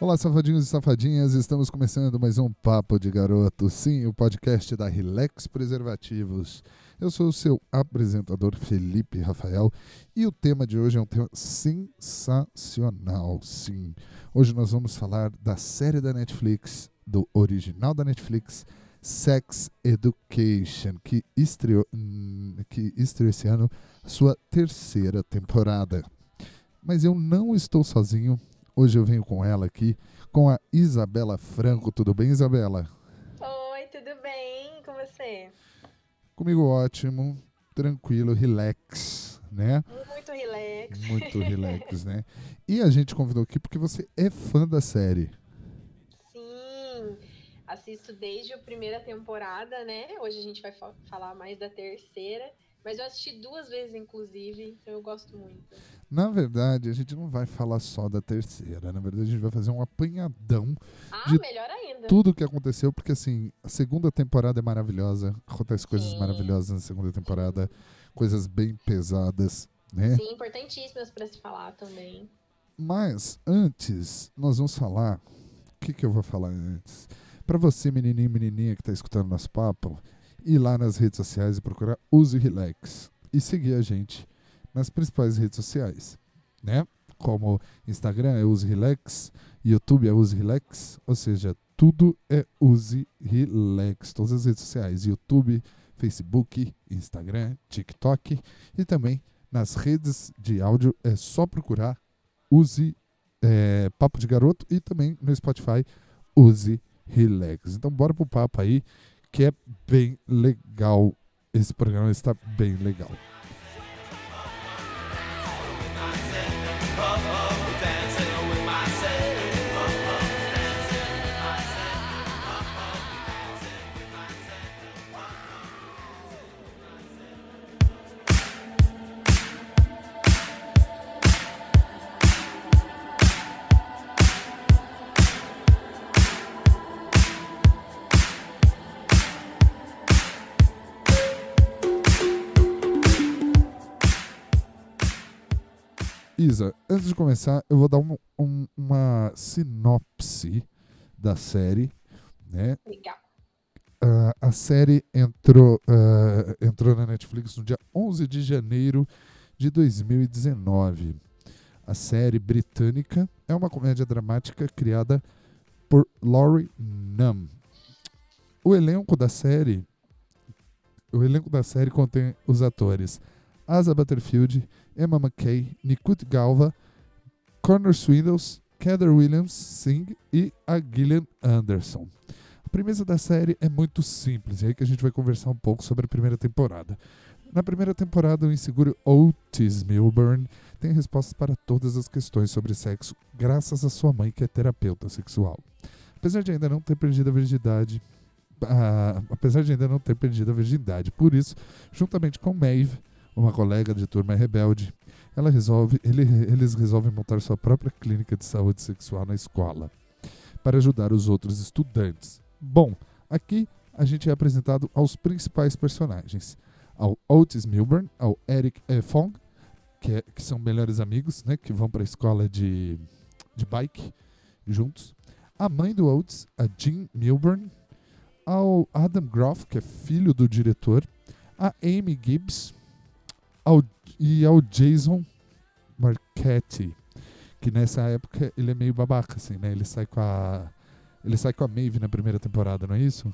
Olá, safadinhos e safadinhas, estamos começando mais um Papo de Garoto, sim, o podcast da Relax Preservativos. Eu sou o seu apresentador Felipe Rafael e o tema de hoje é um tema sensacional, sim. Hoje nós vamos falar da série da Netflix, do original da Netflix, Sex Education, que estreou, hum, que estreou esse ano sua terceira temporada. Mas eu não estou sozinho, Hoje eu venho com ela aqui, com a Isabela Franco. Tudo bem, Isabela? Oi, tudo bem? Com você? Comigo ótimo, tranquilo, relax, né? Muito relax. Muito relax, né? E a gente convidou aqui porque você é fã da série. Sim, assisto desde a primeira temporada, né? Hoje a gente vai falar mais da terceira. Mas eu assisti duas vezes, inclusive, então eu gosto muito. Na verdade, a gente não vai falar só da terceira. Na verdade, a gente vai fazer um apanhadão ah, de tudo que aconteceu, porque assim, a segunda temporada é maravilhosa. Acontece coisas Sim. maravilhosas na segunda temporada, coisas bem pesadas, né? Sim, importantíssimas para se falar também. Mas antes, nós vamos falar. O que, que eu vou falar antes? Para você, menininho e menininha que está escutando nosso papo, ir lá nas redes sociais e procurar Use Relax e seguir a gente nas principais redes sociais, né? Como Instagram é Use Relax, YouTube é Use Relax, ou seja, tudo é Use Relax, todas as redes sociais, YouTube, Facebook, Instagram, TikTok e também nas redes de áudio é só procurar Use é, Papo de Garoto e também no Spotify Use Relax. Então bora pro papo aí que é bem legal. Esse programa está bem legal. Isa, antes de começar, eu vou dar um, um, uma sinopse da série, né? Legal. Uh, a série entrou, uh, entrou na Netflix no dia 11 de janeiro de 2019. A série britânica é uma comédia dramática criada por Laurie Nunn. O elenco da série, o elenco da série contém os atores Asa Butterfield, Emma McKay, Nikut Galva, Connor Swindles, Heather Williams Singh e a Gillian Anderson. A premissa da série é muito simples, e é aí que a gente vai conversar um pouco sobre a primeira temporada. Na primeira temporada, o inseguro Otis Milburn tem respostas para todas as questões sobre sexo, graças à sua mãe, que é terapeuta sexual. Apesar de ainda não ter perdido a virgindade, ah, apesar de ainda não ter perdido a virgindade, por isso, juntamente com Maeve, uma colega de turma é rebelde, ela resolve, ele, eles resolvem montar sua própria clínica de saúde sexual na escola para ajudar os outros estudantes. Bom, aqui a gente é apresentado aos principais personagens: ao Otis Milburn, ao Eric. Fong, que, é, que são melhores amigos, né, que vão para a escola de, de bike juntos. A mãe do Otis, a Jean Milburn, ao Adam Groff, que é filho do diretor, a Amy Gibbs, ao, e ao Jason Marquetti, que nessa época ele é meio babaca, assim, né? Ele sai com a. Ele sai com a Maeve na primeira temporada, não é isso?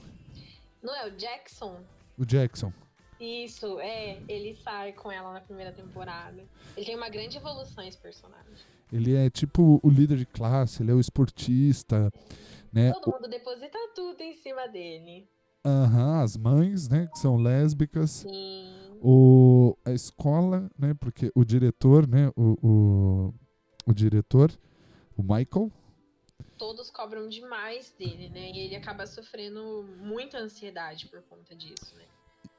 Não é o Jackson? O Jackson. Isso, é. Ele sai com ela na primeira temporada. Ele tem uma grande evolução esse personagem. Ele é tipo o líder de classe, ele é o esportista, né? Todo mundo deposita tudo em cima dele. Aham, as mães, né, que são lésbicas. Sim. O, a escola, né, porque o diretor, né, o, o, o diretor, o Michael, Todos cobram demais dele, né? E ele acaba sofrendo muita ansiedade por conta disso, né?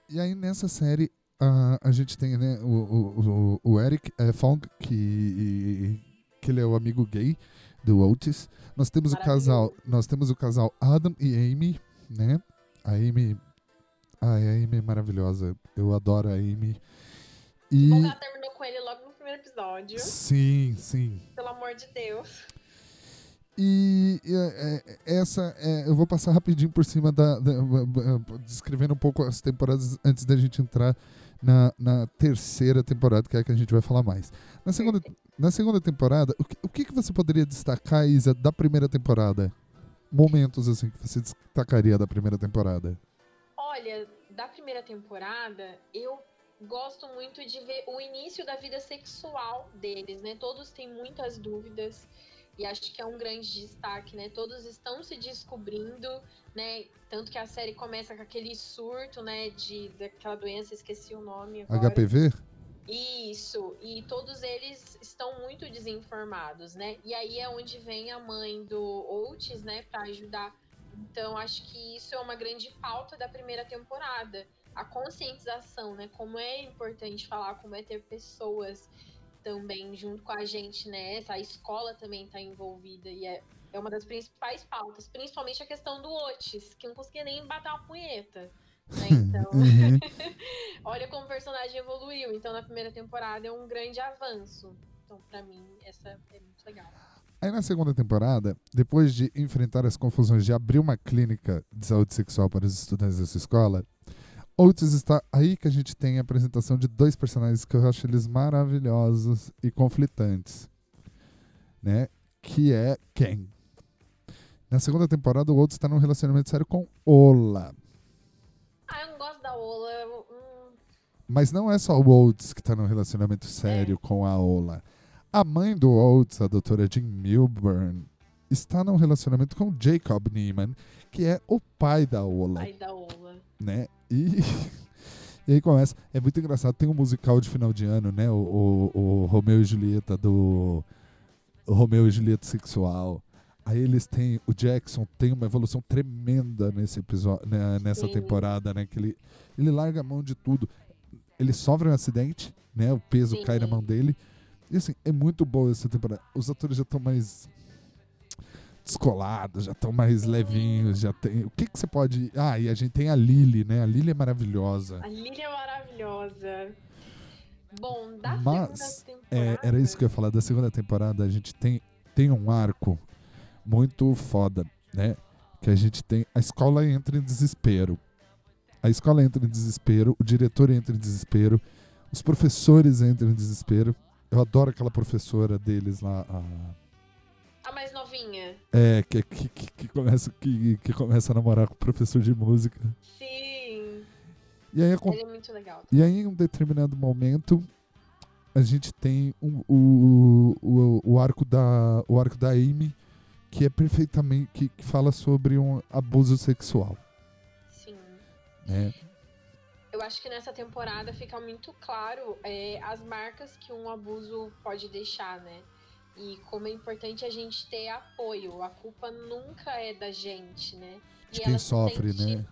E aí nessa série a, a gente tem né, o, o, o, o Eric é, Fong, que, que ele é o amigo gay do Otis. Nós temos o casal, nós temos o casal Adam e Amy, né? A Amy, ai, a Amy é maravilhosa. Eu adoro a Amy. E Bom, ela terminou com ele logo no primeiro episódio. sim, sim. Pelo amor de Deus. E, é, é, essa, é, eu vou passar rapidinho por cima da, da, descrevendo um pouco as temporadas antes da gente entrar na, na terceira temporada, que é a que a gente vai falar mais. Na segunda, na segunda temporada, o que, o que você poderia destacar, Isa, da primeira temporada? Momentos assim que você destacaria da primeira temporada? Olha, da primeira temporada, eu gosto muito de ver o início da vida sexual deles, né? Todos têm muitas dúvidas e acho que é um grande destaque, né? Todos estão se descobrindo, né? Tanto que a série começa com aquele surto, né? De daquela doença, esqueci o nome. Agora. HPV? Isso, e todos eles estão muito desinformados, né? E aí é onde vem a mãe do Oates, né, para ajudar. Então acho que isso é uma grande pauta da primeira temporada, a conscientização, né? Como é importante falar, como é ter pessoas também junto com a gente nessa, a escola também está envolvida e é, é uma das principais pautas, principalmente a questão do Otis, que não conseguia nem bater uma punheta. Né? Então, uhum. olha como o personagem evoluiu. Então, na primeira temporada é um grande avanço. Então, para mim, essa é muito legal. Aí na segunda temporada, depois de enfrentar as confusões de abrir uma clínica de saúde sexual para os estudantes dessa escola, Oates está aí que a gente tem a apresentação de dois personagens que eu acho eles maravilhosos e conflitantes, né? Que é Ken. Na segunda temporada, o Oates está num relacionamento sério com Ola. Ah, eu não gosto da Ola. Hum. Mas não é só o Oates que está num relacionamento sério é. com a Ola. A mãe do Oates, a doutora Jean Milburn, está num relacionamento com Jacob Neiman, que é o pai da Ola. Pai da Ola. Né? E, e aí começa. É muito engraçado. Tem um musical de final de ano, né? O, o, o Romeu e Julieta do. O Romeu e Julieta sexual. Aí eles têm. O Jackson tem uma evolução tremenda nesse episódio, né, nessa Sim. temporada, né? Que ele, ele larga a mão de tudo. Ele sofre um acidente, né? O peso Sim. cai na mão dele. E assim, é muito boa essa temporada. Os atores já estão mais descolados, já estão mais levinhos, já tem. O que que você pode. Ah, e a gente tem a Lily, né? A Lily é maravilhosa. A Lily é maravilhosa. Bom, da Mas, segunda temporada. É, era isso que eu ia falar. Da segunda temporada, a gente tem, tem um arco muito foda, né? Que a gente tem. A escola entra em desespero. A escola entra em desespero, o diretor entra em desespero, os professores entram em desespero. Eu adoro aquela professora deles lá, a a mais novinha. É, que, que, que, começa, que, que começa a namorar com o professor de música. Sim. E aí, Ele é muito legal. E aí, em um determinado momento, a gente tem um, o, o, o, arco da, o arco da Amy, que é perfeitamente. que, que fala sobre um abuso sexual. Sim. Né? Eu acho que nessa temporada fica muito claro é, as marcas que um abuso pode deixar, né? E como é importante a gente ter apoio. A culpa nunca é da gente, né? De e quem sofre, sente... né?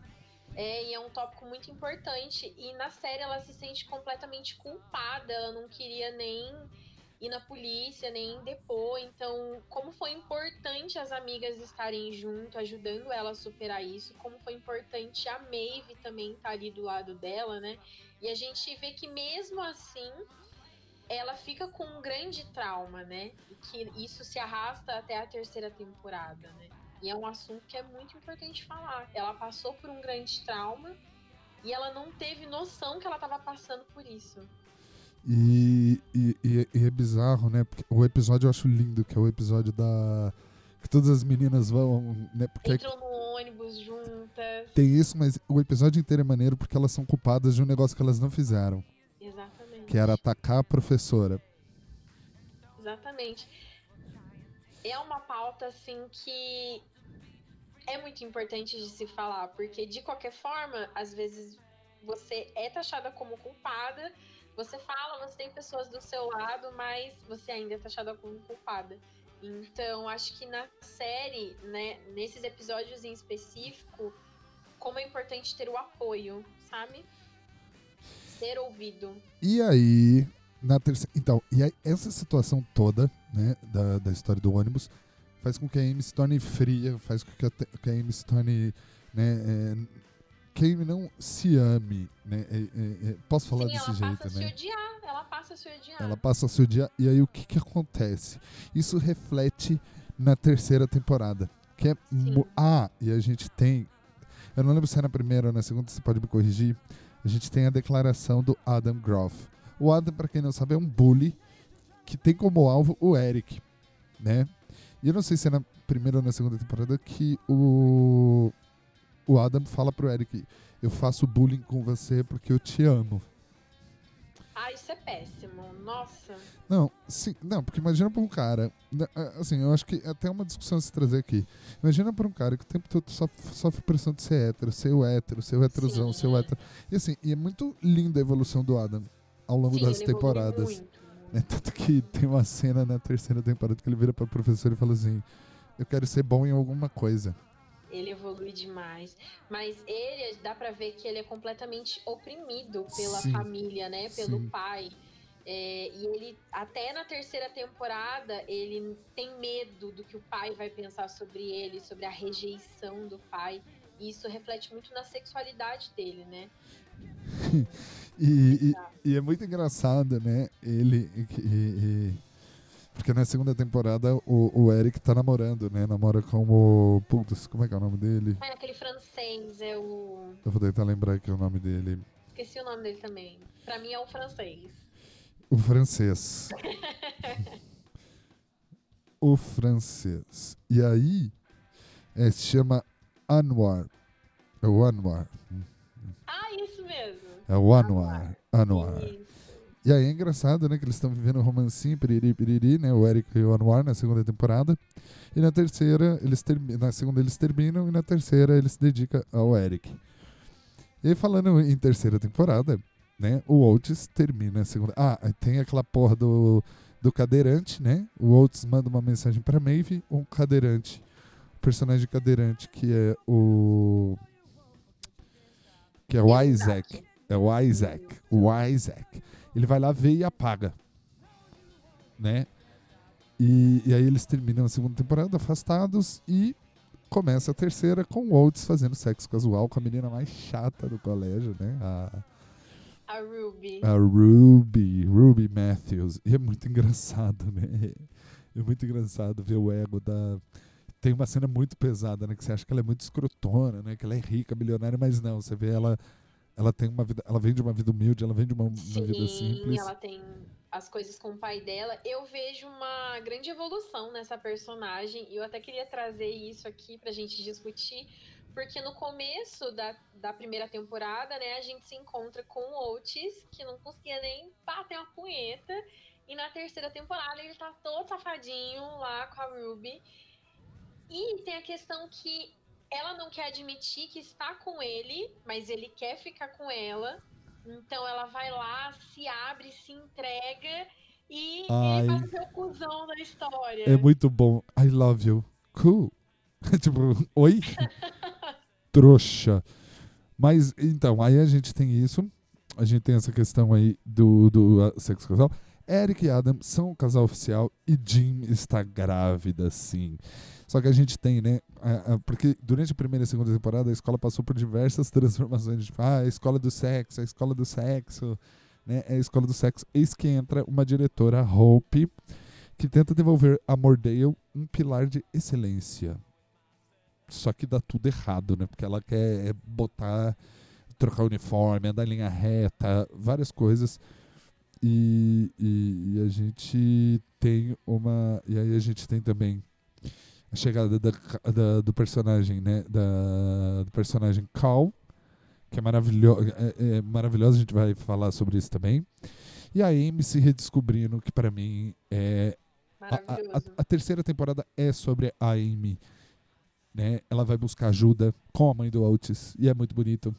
É, e é um tópico muito importante. E na série ela se sente completamente culpada. Ela não queria nem ir na polícia, nem depor. Então, como foi importante as amigas estarem junto, ajudando ela a superar isso. Como foi importante a Maeve também estar ali do lado dela, né? E a gente vê que mesmo assim ela fica com um grande trauma, né? E que isso se arrasta até a terceira temporada, né? E é um assunto que é muito importante falar. Ela passou por um grande trauma e ela não teve noção que ela estava passando por isso. E, e, e, é bizarro, né? Porque o episódio eu acho lindo, que é o episódio da. Que todas as meninas vão, né? Porque Entram no ônibus juntas. Tem isso, mas o episódio inteiro é maneiro porque elas são culpadas de um negócio que elas não fizeram. Exatamente. Que era atacar a professora. Exatamente. É uma pauta, assim, que é muito importante de se falar, porque de qualquer forma, às vezes você é taxada como culpada, você fala, você tem pessoas do seu lado, mas você ainda é taxada como culpada. Então, acho que na série, né, nesses episódios em específico, como é importante ter o apoio, sabe? ser ouvido. E aí, na terceira. Então, e aí, essa situação toda, né, da, da história do ônibus, faz com que a Amy se torne fria, faz com que a, que a Amy se torne. Né, é, que a Amy não se ame, né? É, é, é posso falar Sim, desse jeito, né? Odiar, ela passa a se odiar. Ela passa a se odiar. E aí o que, que acontece? Isso reflete na terceira temporada. Que é. Ah, e a gente tem. Eu não lembro se é na primeira ou na segunda, você pode me corrigir. A gente tem a declaração do Adam Groff. O Adam, para quem não sabe, é um bully que tem como alvo o Eric, né? E eu não sei se é na primeira ou na segunda temporada que o, o Adam fala pro Eric: Eu faço bullying com você porque eu te amo. Ah, isso é péssimo. Nossa. Não, sim, não, porque imagina pra um cara. Né, assim, eu acho que é até uma discussão a se trazer aqui. Imagina pra um cara que o tempo todo sofre, sofre pressão de ser hétero, ser o hétero, ser o heterozão, ser o hétero. E assim, e é muito linda a evolução do Adam ao longo sim, das temporadas. Muito. É, tanto que tem uma cena na terceira temporada que ele vira para professor e fala assim: Eu quero ser bom em alguma coisa. Ele evolui demais. Mas ele, dá pra ver que ele é completamente oprimido pela Sim. família, né? Pelo Sim. pai. É, e ele, até na terceira temporada, ele tem medo do que o pai vai pensar sobre ele, sobre a rejeição do pai. E isso reflete muito na sexualidade dele, né? e, e, e, é muito engraçado, né? Ele. E, porque na segunda temporada o, o Eric tá namorando, né? Namora com o. Putz, como é que é o nome dele? É aquele francês, é o. Eu vou tentar lembrar aqui o nome dele. Esqueci o nome dele também. Pra mim é o francês. O francês. o francês. E aí, é, se chama Anwar. É o Anwar. Ah, isso mesmo. É o Anwar. Anwar. E aí é engraçado, né, que eles estão vivendo um romancinho, piriri, piriri, né, o Eric e o Anwar na segunda temporada. E na terceira, eles na segunda eles terminam e na terceira ele se dedica ao Eric. E aí, falando em terceira temporada, né, o Oates termina a segunda... Ah, tem aquela porra do, do cadeirante, né, o Oates manda uma mensagem pra Maeve, um cadeirante, o personagem cadeirante que é o... que é o Isaac. É o Isaac. O Isaac ele vai lá ver e apaga. Né? E, e aí eles terminam a segunda temporada afastados e começa a terceira com o Oates fazendo sexo casual com a menina mais chata do colégio, né? A, a Ruby. A Ruby, Ruby Matthews. E é muito engraçado, né? É muito engraçado ver o ego da. Tem uma cena muito pesada, né? Que você acha que ela é muito escrotona, né? Que ela é rica, milionária, mas não. Você vê ela ela tem uma vida, ela vem de uma vida humilde, ela vem de uma, Sim, uma vida simples. ela tem as coisas com o pai dela. Eu vejo uma grande evolução nessa personagem e eu até queria trazer isso aqui pra gente discutir, porque no começo da, da primeira temporada, né, a gente se encontra com o Otis, que não conseguia nem bater uma punheta, e na terceira temporada ele tá todo safadinho lá com a Ruby. E tem a questão que ela não quer admitir que está com ele, mas ele quer ficar com ela. Então ela vai lá, se abre, se entrega e Ai. ele vai ser o cuzão da história. É muito bom. I love you. Cool. tipo, oi? Trouxa. Mas então, aí a gente tem isso. A gente tem essa questão aí do, do sexo casal. Eric e Adam são um casal oficial e Jim está grávida, sim. Só que a gente tem, né? Porque durante a primeira e segunda temporada a escola passou por diversas transformações. Tipo, ah, a escola do sexo, a escola do sexo, né? É a escola do sexo. Eis que entra uma diretora, Hope, que tenta devolver a Mordale um pilar de excelência. Só que dá tudo errado, né? Porque ela quer botar, trocar o uniforme, andar em linha reta, várias coisas. E, e, e, a gente tem uma. E aí a gente tem também a chegada da, da, do personagem, né? Da, do personagem Cal, que é, maravilho, é, é maravilhosa, a gente vai falar sobre isso também. E a Amy se redescobrindo, que para mim é. A, a, a, terceira temporada é sobre a Amy. Né? Ela vai buscar ajuda com a mãe do Otis, e é muito bonito.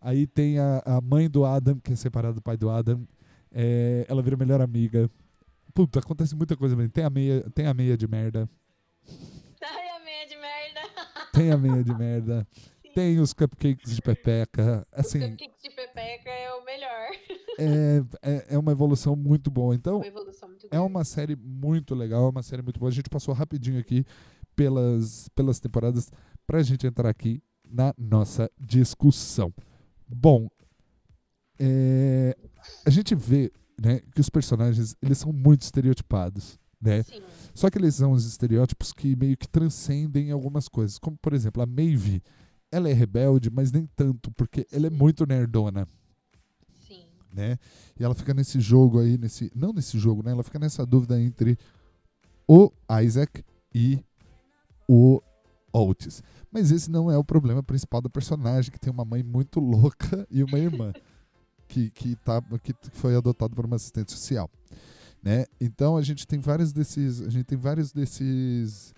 Aí tem a, a mãe do Adam, que é separada do pai do Adam. É, ela vira melhor amiga. Puta, acontece muita coisa. Tem a meia, tem a meia de merda. Tem a meia de merda. Sim. Tem os cupcakes de pepeca. Assim, os cupcakes de pepeca é o melhor. É, é, é uma evolução muito boa. Então, uma evolução muito é uma série muito legal, é uma série muito boa. A gente passou rapidinho aqui pelas, pelas temporadas pra gente entrar aqui na nossa discussão. Bom, é, a gente vê né, que os personagens eles são muito estereotipados. né? Sim. Só que eles são os estereótipos que meio que transcendem algumas coisas. Como, por exemplo, a Maeve, ela é rebelde, mas nem tanto, porque ela é muito nerdona, Sim. né? E ela fica nesse jogo aí, nesse. Não nesse jogo, né? Ela fica nessa dúvida entre o Isaac e o Otis. Mas esse não é o problema principal da personagem, que tem uma mãe muito louca e uma irmã que, que, tá, que foi adotada por uma assistente social. Né? Então a gente tem vários desses. A gente tem vários desses.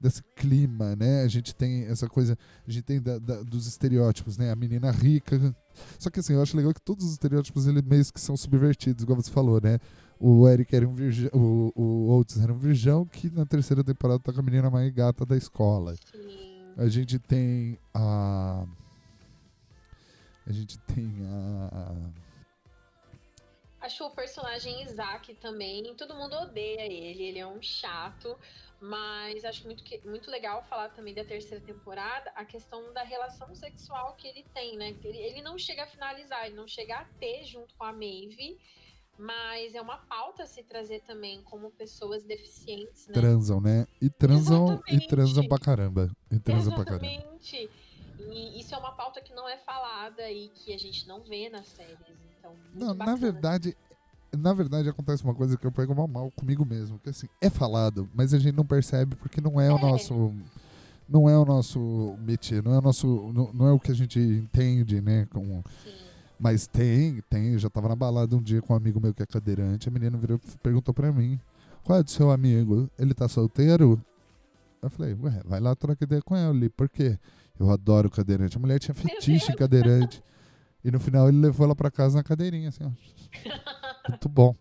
Desse clima, né? A gente tem essa coisa. A gente tem da- da- dos estereótipos, né? A menina rica. Só que assim, eu acho legal que todos os estereótipos eles meio que são subvertidos, igual você falou, né? O Eric era um virgão. O, o Oates era um virgão que na terceira temporada tá com a menina mais gata da escola. Sim. A gente tem a. A gente tem a. Acho o personagem Isaac também, todo mundo odeia ele, ele é um chato, mas acho muito, que- muito legal falar também da terceira temporada, a questão da relação sexual que ele tem, né? Ele, ele não chega a finalizar, ele não chega a ter junto com a Maeve, mas é uma pauta a se trazer também como pessoas deficientes, né? Transam, né? E transam, e Exatamente. transam pra caramba. E transam pra caramba. E isso é uma pauta que não é falada e que a gente não vê nas séries. Então, Não, na verdade, na verdade acontece uma coisa que eu pego mal mal comigo mesmo, que assim, é falado, mas a gente não percebe porque não é o É. nosso não é o nosso métier, não é o nosso não, não é o que a gente entende, né, com Sim. mas tem, tem, eu já tava na balada um dia com um amigo meu que é cadeirante, a menina virou e perguntou pra mim: "Qual é do seu amigo? Ele tá solteiro?" Eu falei: "Ué, vai lá trocar ideia com ele, por quê?" Eu adoro cadeirante. A mulher tinha fetiche em cadeirante. E no final ele levou ela pra casa na cadeirinha, assim. Muito bom.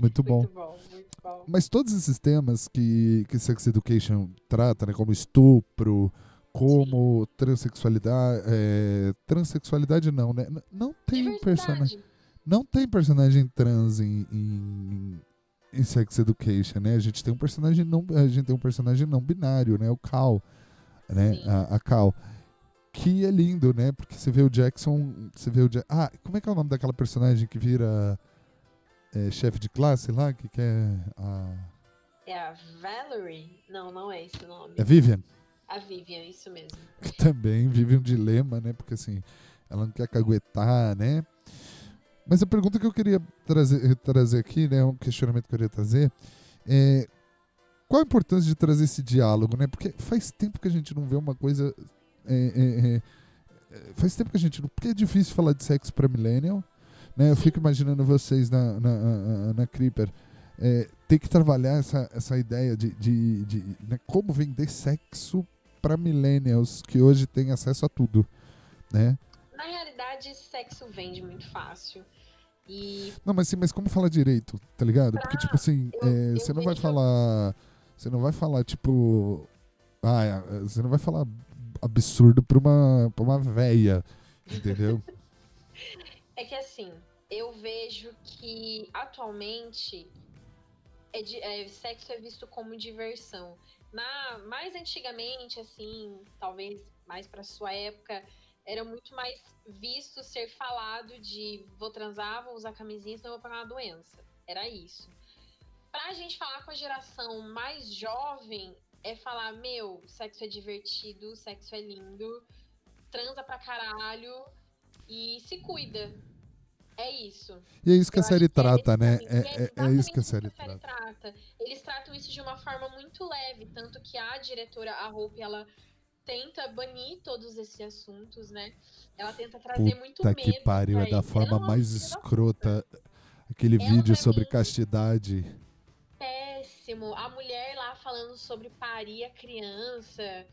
Muito bom. Muito bom, muito bom. Mas todos esses temas que, que Sex Education trata, né, como estupro, como transexualidade. É, transexualidade não, né? Não tem personagem. Não tem personagem trans em, em, em Sex Education, né? A gente tem um personagem não, a gente tem um personagem não binário, né? O Cal, né? A, a Cal. Que é lindo, né? Porque você vê o Jackson, você vê o Ja- Ah, como é que é o nome daquela personagem que vira é, chefe de classe lá, que quer a É a Valerie? Não, não é esse o nome. é Vivian, A Vivian, isso mesmo. que também vive um dilema, né? Porque assim, ela não quer caguetar, né? Mas a pergunta que eu queria trazer, trazer aqui, né? Um questionamento que eu queria trazer é qual a importância de trazer esse diálogo, né? Porque faz tempo que a gente não vê uma coisa. é, é, é, é, faz tempo que a gente não. Porque é difícil falar de sexo pra millennial, né? Eu fico imaginando vocês na, na, na, na Creeper. É, ter que trabalhar essa, essa ideia de, de, de né, como vender sexo para millennials que hoje têm acesso a tudo, né? Na realidade, sexo vende muito fácil. E Não, mas sim, mas como falar direito, tá ligado? Porque tipo assim, eu- é, eu você não vai falar, você não vai falar tipo, ah, você não vai falar absurdo pra uma pra uma véia, entendeu? é que assim, eu vejo que atualmente é di- é, sexo é visto como diversão. Na mais antigamente, assim, talvez mais pra sua época, era muito mais visto ser falado de vou transar, vou usar camisinha, senão vou pegar uma doença. Era isso. Pra gente falar com a geração mais jovem, é falar, meu, sexo é divertido, sexo é lindo, transa pra caralho e se cuida. É isso. E é isso que Eu a série que é trata, esse né? É, é, é isso que a série trata. trata. Eles tratam isso de uma forma muito leve, tanto que a diretora, a Hope, ela tenta banir todos esses assuntos, né? Ela tenta trazer muito Puta medo. que pariu, é da forma é mais escrota aquele Ela, vídeo pra sobre mim- castidade. Péssimo. A mulher lá falando sobre parir a criança.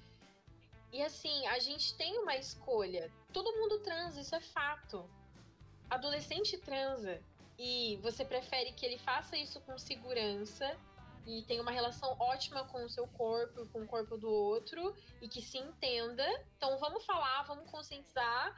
E assim, a gente tem uma escolha. Todo mundo transa, isso é fato. Adolescente transa. E você prefere que ele faça isso com segurança e tenha uma relação ótima com o seu corpo, com o corpo do outro e que se entenda. Então vamos falar, vamos conscientizar.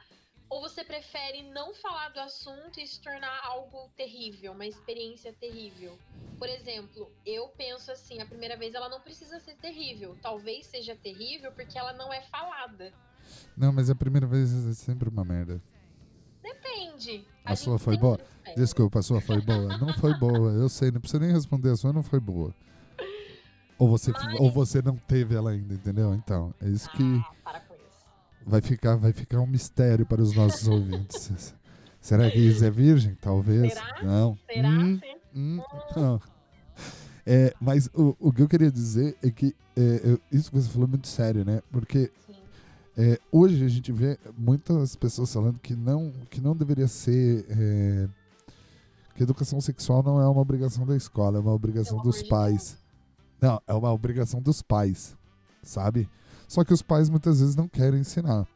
Ou você prefere não falar do assunto e se tornar algo terrível, uma experiência terrível? Por exemplo, eu penso assim, a primeira vez ela não precisa ser terrível. Talvez seja terrível porque ela não é falada. Não, mas a primeira vez é sempre uma merda. Depende. A gente sua foi boa? pés. Desculpa, a sua foi boa? Não foi boa. Eu sei, não precisa nem responder a sua, não foi boa. Ou você, Mas- ou você não teve ela ainda, entendeu? Então, é isso que Ah, para com isso. Vai ficar, vai ficar um mistério para os nossos ouvintes. Será que isso é virgem? Talvez. Será? Não. Será? Hum, Sim. hum, não. É, mas o, o que eu queria dizer é que é, eu- isso que você falou é muito sério, né? Porque é, hoje a gente vê muitas pessoas falando que não, que não deveria ser. é, que educação sexual não é uma obrigação da escola, é uma obrigação Pelo dos pais. Não, é uma obrigação dos pais, sabe? Só que os pais muitas vezes não querem ensinar.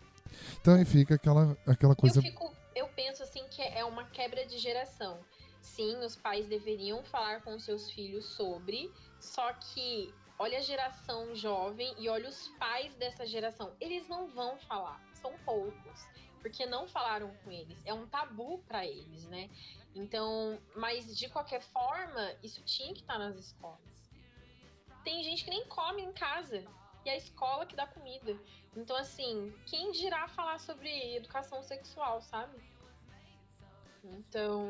Então aí fica aquela, aquela coisa. Eu, fico, eu penso assim que é uma quebra de geração. Sim, os pais deveriam falar com seus filhos sobre, só que olha a geração jovem e olha os pais dessa geração. Eles não vão falar, são poucos, porque não falaram com eles. É um tabu para eles, né? Então, mas de qualquer forma, isso tinha que estar nas escolas. Tem gente que nem come em casa e é a escola que dá comida. Então, assim, quem dirá falar sobre educação sexual, sabe? Então,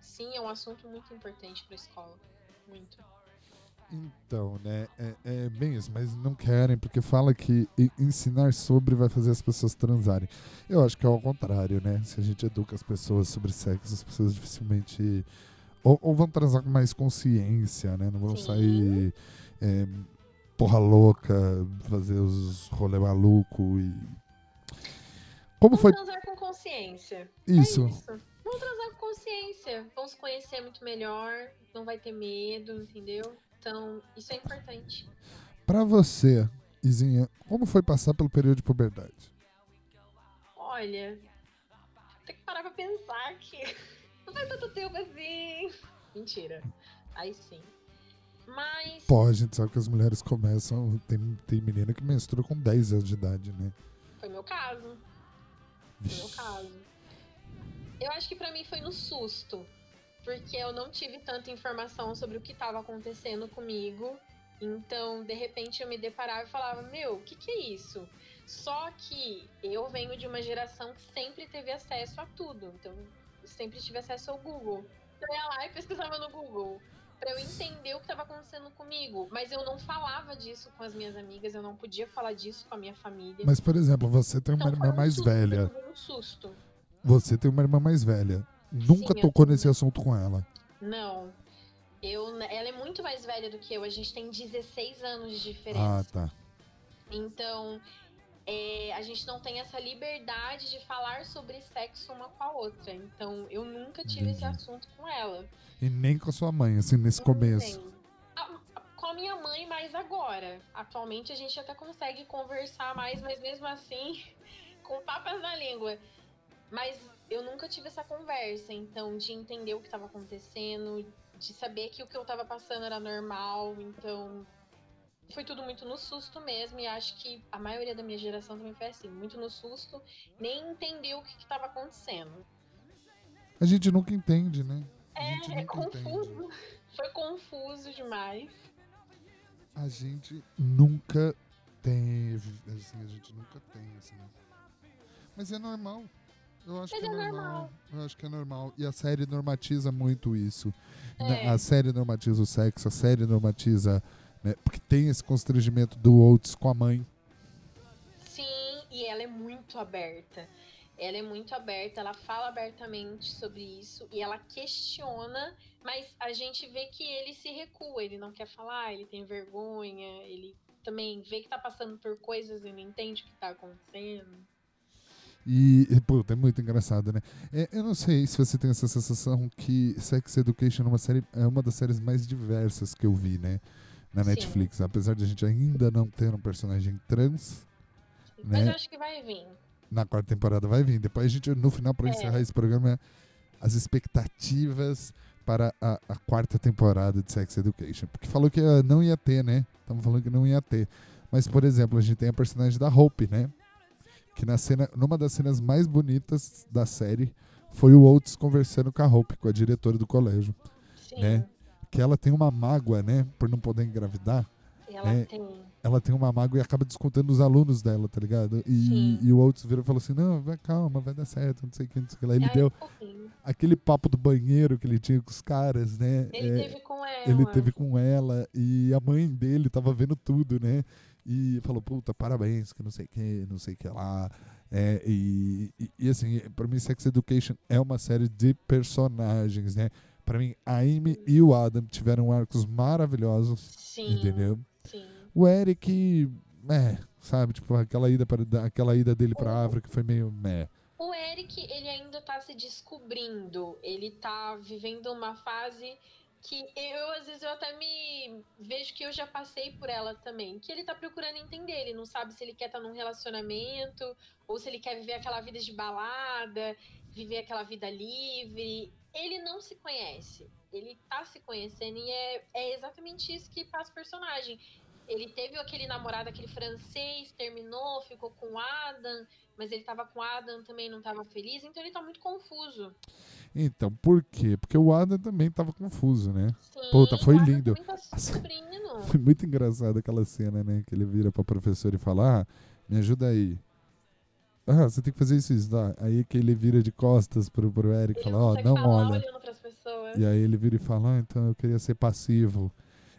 sim, é um assunto muito importante para a escola. Muito. Então, né? É, é bem isso, mas não querem, porque fala que ensinar sobre vai fazer as pessoas transarem. Eu acho que é ao contrário, né? Se a gente educa as pessoas sobre sexo, as pessoas dificilmente. Ou, ou vão transar com mais consciência, né? Não vão Sim. sair é, porra louca, fazer os rolê maluco e. Como Vamos foi transar com consciência. isso? É isso. Vamos transar com consciência. Vamos conhecer muito melhor. Não vai ter medo, entendeu? Então, isso é importante. Pra você, Izinha, como foi passar pelo período de puberdade? Olha, tem que parar pra pensar que não faz tanto tempo assim. Mentira. Aí sim. Mas. Pô, a gente sabe que as mulheres começam. Tem, tem menina que menstrua com 10 anos de idade, né? Foi meu caso. Foi meu caso. Eu acho que pra mim foi no susto. Porque eu não tive tanta informação sobre o que estava acontecendo comigo. Então, de repente, eu me deparava e falava: Meu, o que, que é isso? Só que eu venho de uma geração que sempre teve acesso a tudo. Então, sempre tive acesso ao Google. Eu ia lá e pesquisava no Google pra eu entender o que estava acontecendo comigo. Mas eu não falava disso com as minhas amigas, eu não podia falar disso com a minha família. Mas, por exemplo, você tem uma Então, irmã um mais susto, velha. um susto. Você tem uma irmã mais velha. Nunca Sim, tocou nesse assunto com ela. Não. Eu, ela é muito mais velha do que eu. A gente tem 16 anos de Ah, diferença. tá. Então, é, a gente não tem essa liberdade de falar sobre sexo uma com a outra. Então, eu nunca tive esse Entendi. assunto com ela. E nem com a sua mãe, assim, nesse Não começo. tem. A- a- Com a minha mãe, mais agora. Atualmente a gente até consegue conversar mais, mas mesmo assim, com papas na língua. Mas eu nunca tive essa conversa, então, de entender o que estava acontecendo, de saber que o que eu tava passando era normal, então. Foi tudo muito no susto mesmo, e acho que a maioria da minha geração também foi assim, muito no susto, nem entendeu o que, que tava acontecendo. A gente nunca entende, né? É, é confuso. entende. Foi confuso demais. A gente nunca teve. Assim, a gente nunca tem, assim. Mas é normal. Eu acho Mas que é, é normal. normal. Eu acho que é normal. E a série normatiza muito isso. É. A série normatiza o sexo, a série normatiza. Né? Porque tem esse constrangimento do Oates com a mãe. Sim, e ela é muito aberta. Ela é muito aberta, ela fala abertamente sobre isso e ela questiona, mas a gente vê que ele se recua, ele não quer falar, ele tem vergonha, ele também vê que tá passando por coisas e não entende o que tá acontecendo. E, pô, é muito engraçado, né? É, eu não sei se você tem essa sensação que Sex Education é uma, série, é uma das séries mais diversas que eu vi, né? Na Sim. Netflix. Apesar de a gente ainda não ter um personagem trans, Mas Né? eu acho que vai vir. na quarta temporada vai vir. Depois a gente, no final, para É. encerrar esse programa, as expectativas para a, a quarta temporada de Sex Education. Porque falou que ah, não ia ter, né? Estamos falando que não ia ter. Mas, por exemplo, a gente tem a personagem da Hope, né? Que na cena, numa das cenas mais bonitas da série foi o Oates conversando com a Hope, com a diretora do colégio. Sim. Né? Que ela tem uma mágoa, né? Por não poder engravidar. Ela É. tem. Ela tem uma mágoa e acaba descontando os alunos dela, tá ligado? E, e o Oates virou e falou assim: Não, vai, calma, vai dar certo, não sei o que, não sei o que lá. Ele Ai, deu fofinho. aquele papo do banheiro que ele tinha com os caras, né? Ele É, teve com com ela. Ele teve com ela e a mãe dele tava vendo tudo, né? E falou, puta, parabéns, que não sei o que, não sei o que lá. É, e, e, e, assim, pra mim, Sex Education é uma série de personagens, né? Pra mim, a Amy e o Adam tiveram arcos maravilhosos, Sim, entendeu? sim. O Eric, é, sabe, tipo, aquela ida, pra, aquela ida dele pra África foi meio meh. O Eric, ele ainda tá se descobrindo. Ele tá vivendo uma fase que eu, às vezes, eu até me vejo que eu já passei por ela também. Que ele tá procurando entender. Ele não sabe se ele quer estar tá num relacionamento ou se ele quer viver aquela vida de balada, viver aquela vida livre. Ele não se conhece. Ele tá se conhecendo e é, é exatamente isso que passa o personagem. Ele teve aquele namorado, aquele francês, terminou, ficou com o Adam, mas ele tava com o Adam também não tava feliz, então ele tá muito confuso. Então, por quê? Porque o Adam também tava confuso, né? Sim, Puta, foi lindo. tá. Foi muito engraçado aquela cena, né? Que ele vira pra professora e fala: Ah, me ajuda aí. Ah, você tem que fazer isso, isso. Tá? Aí que ele vira de costas pro, pro Eric e fala: Ó, consegue não olha. E aí ele vira e fala: Ah, então eu queria ser passivo.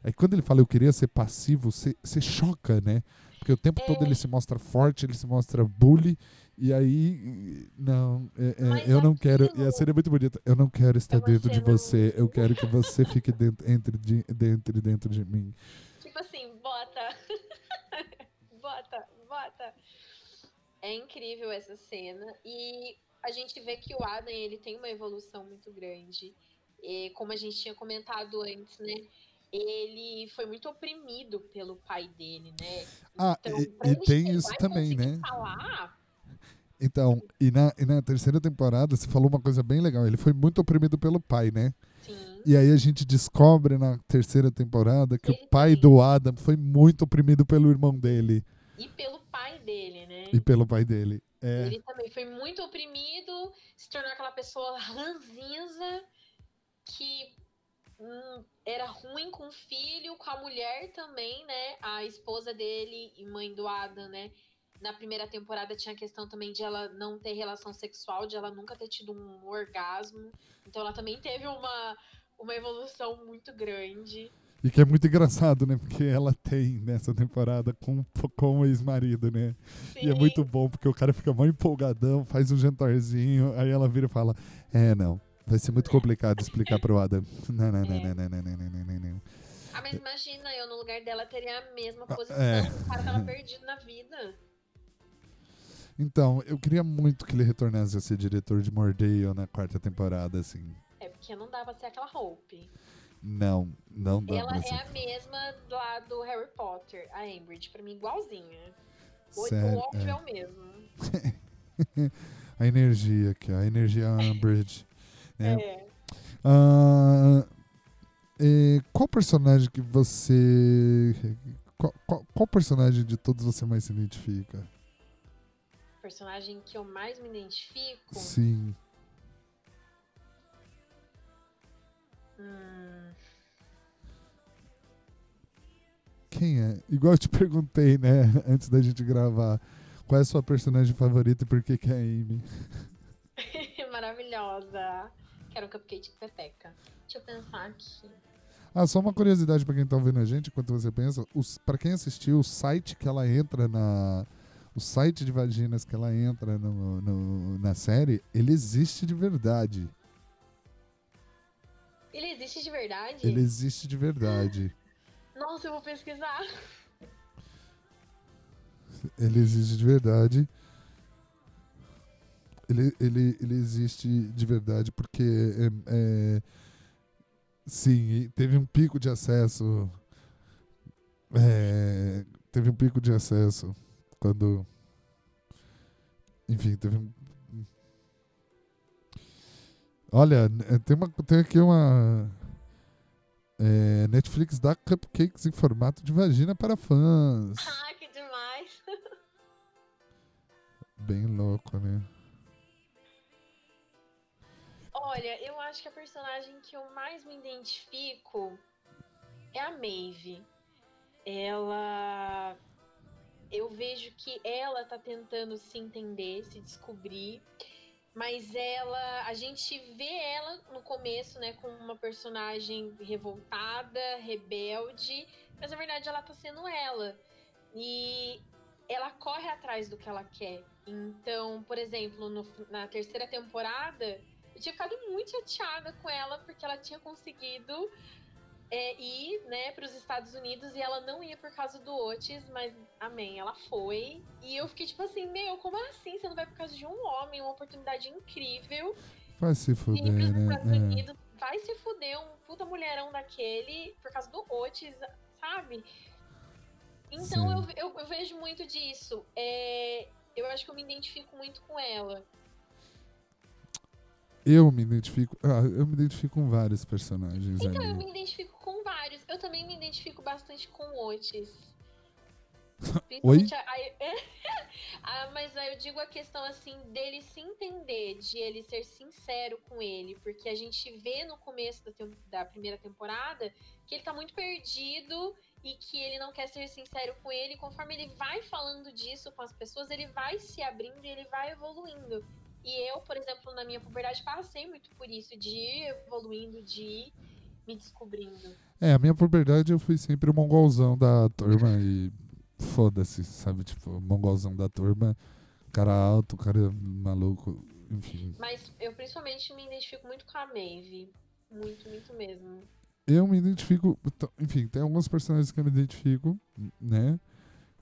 Aí quando ele fala eu queria ser passivo, você choca, né? Porque o tempo É. todo ele se mostra forte, ele se mostra bully. E aí, não, é- é, eu não quero. E a cena é muito bonita. Eu não quero estar dentro de você. Eu quero que você fique dentro, entre de, dentro, dentro de mim. Tipo assim, bota. bota, bota. É incrível essa cena. E a gente vê que o Adam, ele tem uma evolução muito grande. E como a gente tinha comentado antes, né? Ele foi muito oprimido pelo pai dele, né? Ah, Então, e, e tem isso também, né? Falar, Então, e na, e na terceira temporada, você falou uma coisa bem legal. Ele foi muito oprimido pelo pai, né? sim. E aí a gente descobre na terceira temporada que Ele o pai tem- do Adam foi muito oprimido pelo irmão dele E pelo pai dele? E pelo pai dele. É, Ele também foi muito oprimido, se tornou aquela pessoa ranzinza que hum, era ruim com o filho, com a mulher também, né? A esposa dele e mãe do Adam, né? Na primeira temporada tinha a questão também de ela não ter relação sexual, de ela nunca ter tido um orgasmo. Então ela também teve uma, uma evolução muito grande. E que é muito engraçado, né? Porque ela tem nessa temporada com, com o ex-marido, né? Sim. E é muito bom, porque o cara fica mó empolgadão, faz um jantarzinho, aí ela vira e fala: É, não, vai ser muito complicado explicar pro Adam. Não, é. não, não, não, não, não, não, não, não. Ah, mas imagina, eu no lugar dela teria a mesma ah, posição, é. o cara tava perdido na vida. Então, eu queria muito que ele retornasse a ser diretor de Mordeio na quarta temporada, assim. É, porque não dava ser aquela roupa. Não, não dá Ela é a mesma lá do Harry Potter, a Ambridge, pra mim igualzinha. O, Sério, o óbvio é. é. o mesmo. A energia aqui, a energia Umbridge. É. É. Ah, é, qual personagem que você. Qual, qual- qual personagem de todos você mais se identifica? Personagem que eu mais me identifico. Sim. Hum, Quem é? Igual eu te perguntei, né, antes da gente gravar. Qual é a sua personagem favorita e por que, que é a Amy? maravilhosa. Quero um cupcake de pepeca. Deixa eu pensar aqui. Ah, só uma curiosidade pra quem tá ouvindo a gente, enquanto você pensa. Os, pra quem assistiu, o site que ela entra na. O site de vaginas que ela entra no, no- na série, ele existe de verdade. Ele existe de verdade? Ele existe de verdade. Nossa, eu vou pesquisar. Ele existe de verdade. Ele, ele, ele existe de verdade porque é, é, sim, teve um pico de acesso. é, teve um pico de acesso quando. Enfim, teve um. Olha, tem, uma, tem aqui uma. É, Netflix dá cupcakes em formato de vagina para fãs. Ah, que demais. Bem louco, né? Olha, eu acho que a personagem que eu mais me identifico é a Maeve. Ela. Eu vejo que ela tá tentando se entender, se descobrir. Mas ela, a gente vê ela no começo, né, como uma personagem revoltada, rebelde, mas na verdade ela tá sendo ela. E ela corre atrás do que ela quer. Então, por exemplo, no, na terceira temporada, eu tinha ficado muito chateada com ela porque ela tinha conseguido é, ir né, para os Estados Unidos e ela não ia por causa do Otis, mas amém, ela foi. E eu fiquei tipo assim, meu, como assim? Você não vai por causa de um homem, uma oportunidade incrível. Vai se fuder, né? É. Unidos, vai se fuder um puta mulherão daquele por causa do Otis, sabe? Então eu, eu, eu, vejo muito disso. É, eu acho que eu me identifico muito com ela. Eu me identifico. Ah, eu me identifico com vários personagens. Então, ali. eu me identifico com vários. Eu também me identifico bastante com o Otis. Oi? A, ah, mas eu digo a questão assim dele se entender, de ele ser sincero com ele, porque a gente vê no começo da, da primeira temporada que ele tá muito perdido e que ele não quer ser sincero com ele. Conforme ele vai falando disso com as pessoas, ele vai se abrindo e ele vai evoluindo. E eu, por exemplo, na minha puberdade, passei muito por isso, de ir evoluindo, de ir me descobrindo. É, a minha puberdade eu fui sempre o mongolzão da turma e foda-se, sabe? Tipo, mongolzão da turma, cara alto, cara maluco, enfim. Mas eu principalmente me identifico muito com a Maeve. Muito, muito mesmo eu me identifico. Enfim, tem alguns personagens que eu me identifico, né?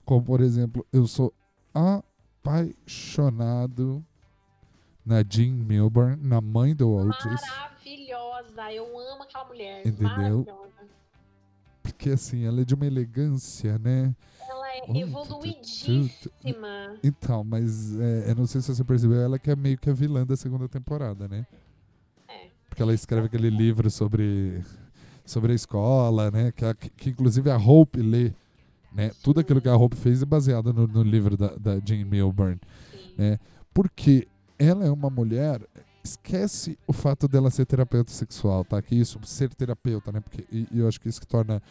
Como, por exemplo, eu sou apaixonado na Jean Milburn, na mãe do Otis. Maravilhosa, eu amo aquela mulher. Entendeu? Porque assim, ela é de uma elegância, né? Ela é oh, evoluidíssima. Então, mas é, eu não sei se você percebeu, ela que é meio que a vilã da segunda temporada, né? É. Porque ela escreve aquele livro sobre sobre a escola, né? Que, que inclusive a Hope lê. Né? Tudo aquilo que a Hope fez é baseado no, no livro da, da Jane Milburn. Né? Porque ela é uma mulher. Esquece o fato dela ser terapeuta sexual, tá? Que isso, ser terapeuta, né? Porque e, e eu acho que isso que torna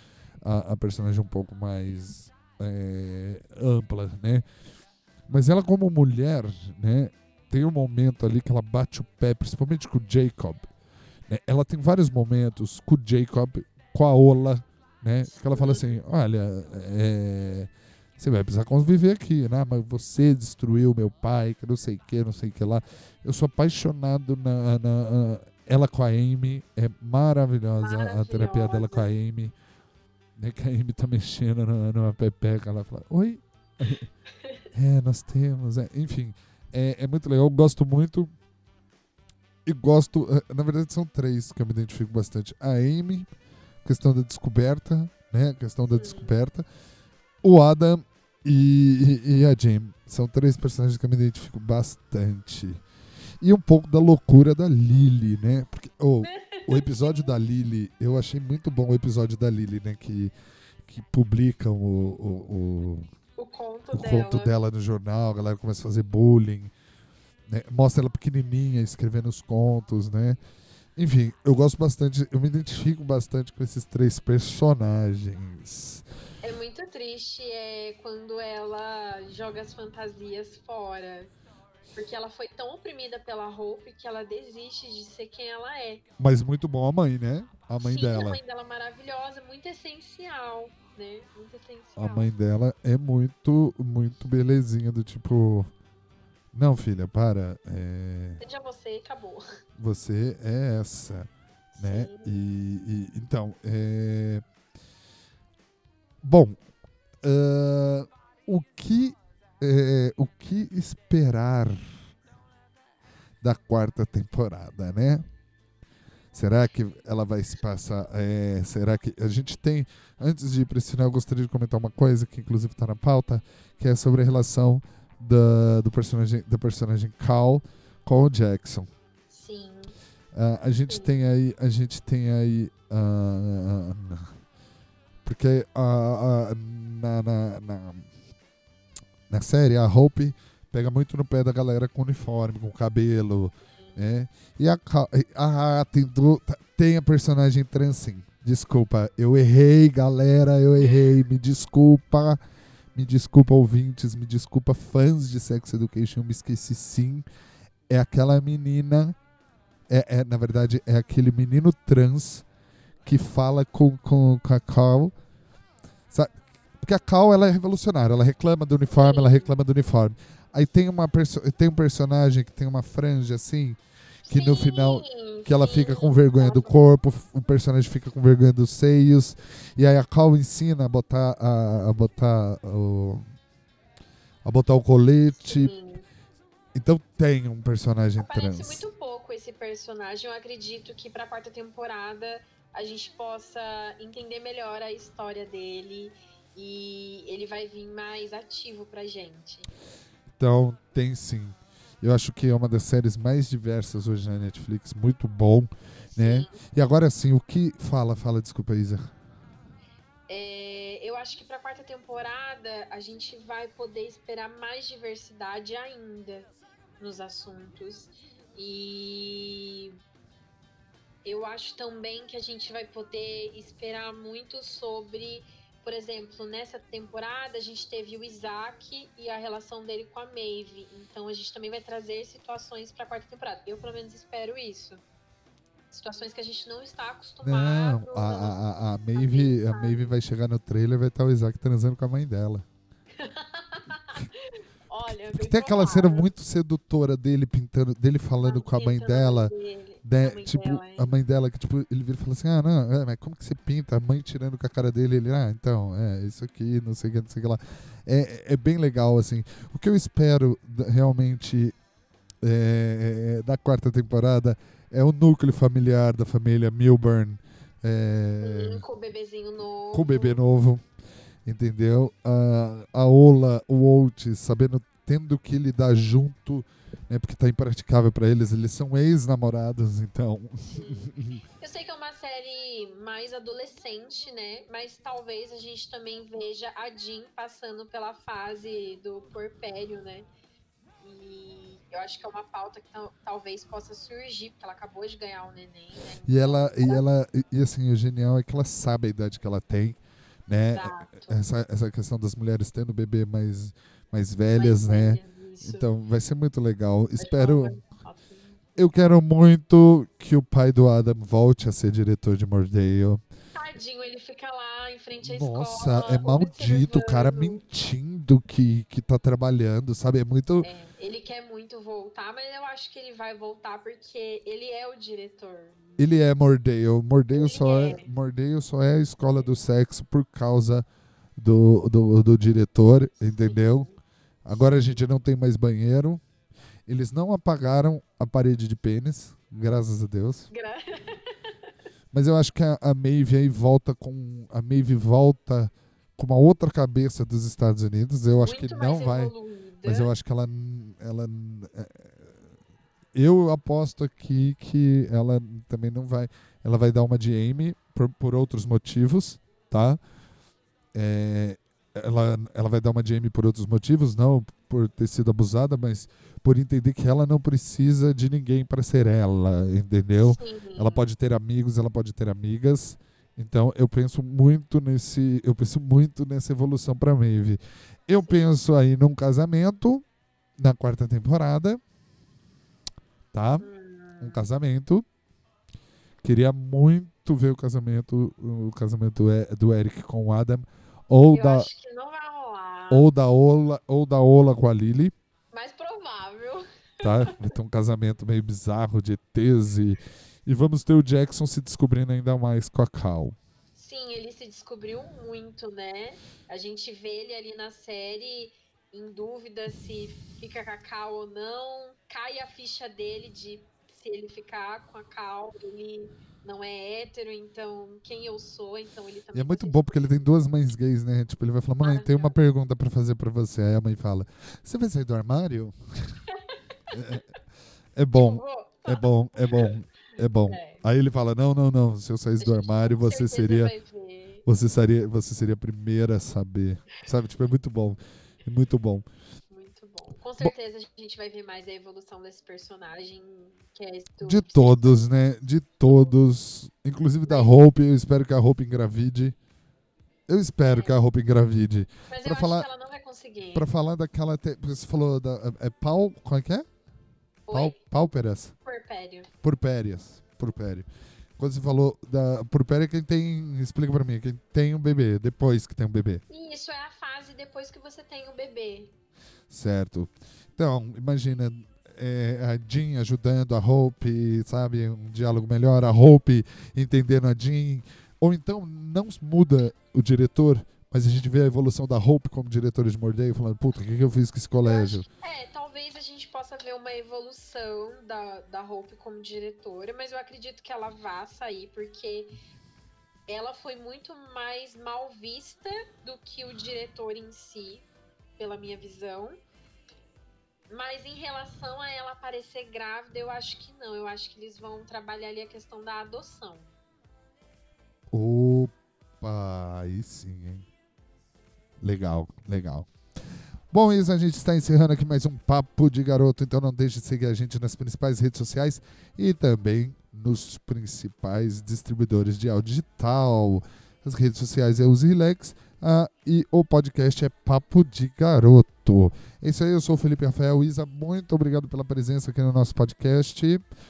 a, a personagem um pouco mais é, ampla, né? Mas ela como mulher, né? Tem um momento ali que ela bate o pé, principalmente com o Jacob, né? Ela tem vários momentos com o Jacob, com a Ola, né? Que ela fala assim: olha, é, você vai precisar conviver aqui, né? Mas você destruiu meu pai, que não sei o que, não sei o que lá. Eu sou apaixonado na, na, ela com a Amy, é maravilhosa, maravilhosa, a terapia dela com a Amy. Né, que a Amy tá mexendo numa, numa pepeca, ela fala, oi? é, nós temos, é, enfim, é, é muito legal, eu gosto muito e gosto, eh, na verdade são três que eu me identifico bastante. A Amy, questão da descoberta, né? A questão da descoberta. O Adam e, e, a Jim. São três personagens que eu me identifico bastante. E um pouco da loucura da Lily, né? Porque oh, o episódio da Lily, eu achei muito bom o episódio da Lily, né? Que, que publicam o, o, o, o, conto, o dela. conto dela no jornal, a galera começa a fazer bullying. Né? Mostra ela pequenininha, escrevendo os contos, né? Enfim, eu gosto bastante, eu me identifico bastante com esses três personagens. Muito triste é, quando ela joga as fantasias fora. Porque ela foi tão oprimida pela Hope que ela desiste de ser quem ela é. Mas muito bom a mãe, né? A mãe Sim, dela. A mãe dela é maravilhosa, muito essencial, né? Muito essencial. A mãe dela é muito, muito belezinha, do tipo. Não, filha, para. É... Seja você e acabou. Você é essa, né? E, e, então, é... bom, uh, o que é, o que esperar da quarta temporada, né? Será que ela vai se passar? É, será que a gente tem? Antes de ir para esse final, eu gostaria de comentar uma coisa que inclusive está na pauta, que é sobre a relação da, do personagem, da personagem Cal com o Jackson. Sim. Uh, a gente Sim. tem aí, a gente tem aí, uh, porque uh, na, na, na, na, série a Hope pega muito no pé da galera com uniforme, com cabelo, né? E a, a, a tem, do, tem a personagem trans sim. Desculpa, eu errei, galera, eu errei, me desculpa. Me desculpa, ouvintes, me desculpa, fãs de Sex Education, me esqueci sim. é aquela menina. É, é, na verdade, é aquele menino trans que fala com, com, com a Cal. Sabe? Porque a Cal ela é revolucionária, ela reclama do uniforme, ela reclama do uniforme. Aí tem, uma tem um personagem que tem uma franja assim, que sim, no final que ela sim. fica com vergonha do corpo, o personagem fica com vergonha dos seios, e aí a Cal ensina a botar a, a botar o a botar o colete. Sim. Então tem um personagem Parece trans. muito pouco esse personagem. Eu acredito que pra quarta temporada a gente possa entender melhor a história dele e ele vai vir mais ativo pra gente. Então tem sim. Eu acho que é uma das séries mais diversas hoje na Netflix, muito bom, né? Sim. E agora sim, o que fala, fala, desculpa, Isa. É, eu acho que pra quarta temporada a gente vai poder esperar mais diversidade ainda nos assuntos. E eu acho também que a gente vai poder esperar muito sobre, por exemplo, nessa temporada a gente teve o Isaac e a relação dele com a Maeve. Então a gente também vai trazer situações pra quarta temporada. Eu pelo menos espero isso. Situações que a gente não está acostumado. Não, a, a, a, a, Maeve, a Maeve vai chegar no trailer e vai estar o Isaac transando com a mãe dela. Olha, tem aquela cena muito sedutora dele pintando, dele falando com a mãe a dela. dele, né, a mãe tipo, dela, é. a mãe dela, que tipo, ele vira e fala assim, ah, não, é, mas como que você pinta? A mãe tirando com a cara dele, ele, ah, então, é, isso aqui, não sei o que, não sei o que lá. É, é bem legal, assim. O que eu espero realmente é, da quarta temporada é o núcleo familiar da família Milburn. é, Sim, com o bebezinho novo. com o bebê novo, entendeu? A, a Ola, o Oates, sabendo, tendo que lidar junto, né, porque tá impraticável pra eles, eles são ex-namorados, então. Eu sei que é uma série mais adolescente, né? Mas talvez a gente também veja a Jean passando pela fase do porpério, né? E eu acho que é uma pauta que tal- talvez possa surgir, porque ela acabou de ganhar o neném, né? E ela, e ela, e, assim, o genial é que ela sabe a idade que ela tem, né? Exato. Essa, essa questão das mulheres tendo bebê mais, mais velhas, né? Velhas, isso. Então vai ser muito legal. Espero. Rafa. Eu quero muito que o pai do Adam volte a ser diretor de Mordale. Tadinho, ele fica lá em frente à Nossa, escola. é maldito, o cara mentindo que, que tá trabalhando, sabe? É muito. É, ele quer muito voltar, mas eu acho que ele vai voltar porque ele é o diretor. Ele é Mordale. Mordale Ele só é. é. Mordale só é a escola do sexo por causa do, do, do diretor, entendeu? Agora a gente não tem mais banheiro. Eles não apagaram a parede de pênis, graças a Deus. Gra- Mas eu acho que a, a Maeve aí volta com. A Maeve volta com uma outra cabeça dos Estados Unidos. Eu acho muito que não vai. evoluída. Mas eu acho que ela. ela é, eu aposto aqui que ela também não vai. Ela vai dar uma de Amy por, por outros motivos, tá? É, ela, ela vai dar uma de Amy por outros motivos, não por ter sido abusada, mas por entender que ela não precisa de ninguém para ser ela, entendeu? Sim. Ela pode ter amigos, ela pode ter amigas. Então eu penso muito nesse, eu penso muito nessa evolução para Maeve. Eu penso aí num casamento na quarta temporada, tá? Um Hum, casamento. Queria muito ver o casamento, o casamento é- do Eric com o Adam ou eu da acho que não vai rolar. ou da Ola, ou da Ola com a Lily, Mais provável. tá? Vai ter um casamento meio bizarro de ETs e, e vamos ter o Jackson se descobrindo ainda mais com a Cal. Sim, ele se descobriu muito, né? A gente vê ele ali na série em dúvida se fica com a Cal ou não. Cai a ficha dele de se ele ficar com a Cal, ele não é hétero, então quem eu sou, então ele também. E é muito bom porque ele tem duas mães gays, né? Tipo, ele vai falar, mãe, tem uma pergunta pra fazer pra você. Aí a mãe fala, você vai sair do armário? é, é bom, Vou- é bom, é bom, é bom. É. Aí ele fala, não, não, não, se eu saísse do armário, você seria, você seria, você seria a primeira a saber. Sabe? Tipo, é muito bom. É muito bom. Com certeza a gente vai ver mais a evolução desse personagem, que é esse do De todos, né? De todos. Inclusive da Hope, eu espero que a Hope engravide. Eu espero que a Hope engravide. Mas pra eu falar- acho que ela não vai conseguir. Pra falar daquela. te- Você falou da. É Paul. Qual é que é? Pau, pálperas? Porpério. Porpérias. Porpério. Quando você falou da porpéria, quem tem. Explica pra mim, quem tem um bebê, depois que tem um bebê. Isso é a fase depois que você tem o bebê. Certo. Então, imagina é, a Jean ajudando a Hope, sabe? Um diálogo melhor, a Hope entendendo a Jean. Ou então não muda o diretor, mas a gente vê a evolução da Hope como diretora de Mordeio, falando, puta, o que, que eu fiz com esse colégio? É, talvez a gente possa ver uma evolução da, da Hope como diretora, mas eu acredito que ela vá sair, porque ela foi muito mais mal vista do que o diretor em si, pela minha visão. Mas em relação a ela aparecer grávida, eu acho que não. Eu acho que eles vão trabalhar ali a questão da adoção. Opa, aí sim, hein? Legal, legal. Bom, Isa, a gente está encerrando aqui mais um Papo de Garoto, então não deixe de seguir a gente nas principais redes sociais e também nos principais distribuidores de áudio digital. As redes sociais é Use Relax ah, e o podcast é Papo de Garoto. É isso aí, eu sou o Felipe Rafael. Isa, muito obrigado pela presença aqui no nosso podcast.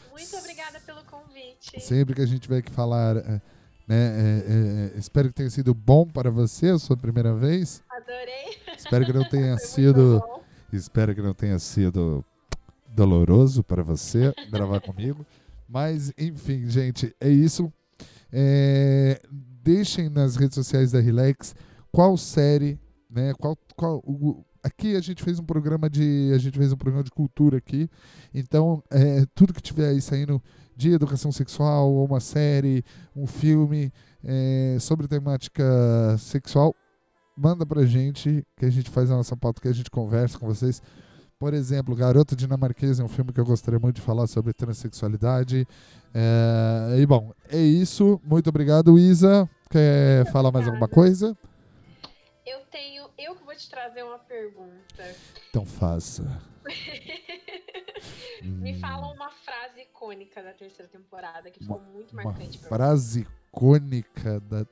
Muito obrigada pelo convite. Sempre que a gente vai falar, eh, né, é, é, espero que tenha sido bom para você a sua primeira vez. Adorei. Espero que não tenha sido, espero que não tenha sido doloroso para você gravar comigo. Mas, enfim, gente, é isso. É, deixem nas redes sociais da Relax qual série, né? Qual, qual, o- aqui a gente fez um programa de, a gente fez um programa de cultura aqui. Então, é, tudo que tiver aí saindo de educação sexual, ou uma série, um filme é, sobre temática sexual, manda pra gente que a gente faz a nossa pauta, que a gente conversa com vocês. Por exemplo, Garoto Dinamarquês é um filme que eu gostaria muito de falar sobre transexualidade. É, e bom, é isso. Muito obrigado, Isa. Quer falar mais alguma coisa? Eu tenho. Eu que vou te trazer uma pergunta. Então faça. Me Hum, fala uma frase icônica da terceira temporada que Uma- ficou muito Uma marcante pra frase icônica da.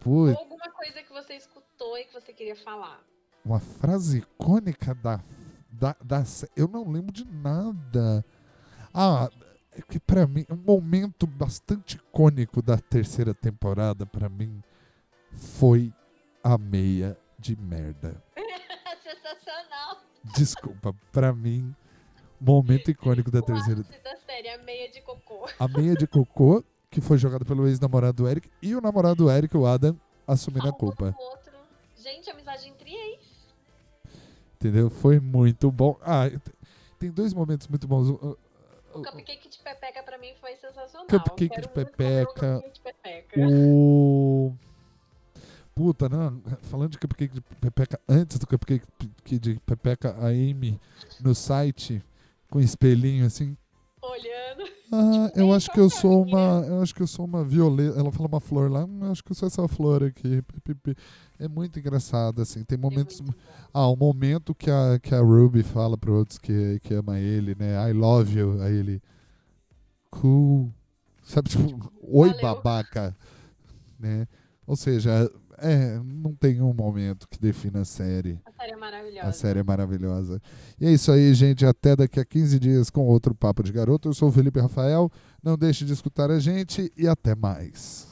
Putz, Ou alguma coisa que você escutou e que você queria falar. uma frase icônica da, da, da. Eu não lembro de nada. Ah, é que pra mim, um momento bastante icônico da terceira temporada, pra mim, foi a meia de merda. Sensacional. Desculpa, pra mim, momento icônico da O terceira. da série, a meia de cocô. A meia de cocô, que foi jogada pelo ex-namorado do Eric, e o namorado do Eric, o Adam, assumindo a culpa. outro. Gente, amizade entre ex. Entendeu? Foi muito bom. Ah, tem dois momentos muito bons. O- cupcake de pepeca pra mim foi sensacional. Cupcake de pepeca. cupcake de pepeca. O. Puta, não. Falando de cupcake de pepeca, antes do cupcake de- pepeca, a Amy no site com espelhinho assim. Olhando. Ah, Tipo, eu "Ei, acho que eu é sou minha?" uma. Eu acho que eu sou uma violeta. Ela fala uma flor lá. "Hum, eu acho que eu sou essa flor aqui. pi, pi, pi." É muito engraçado, assim. Tem É momentos. bom. Ah, o momento que a, que a Ruby fala para outros que, que ama ele, né? I love you. Aí ele. Cool. Sabe, tipo, oi Valeu. babaca. Né? Ou seja, é, não tem um momento que defina a série. A série é maravilhosa. A série é maravilhosa. E é isso aí, gente. Até daqui a 15 dias com outro Papo de Garoto. Eu sou o Felipe Rafael. Não deixe de escutar a gente e até mais.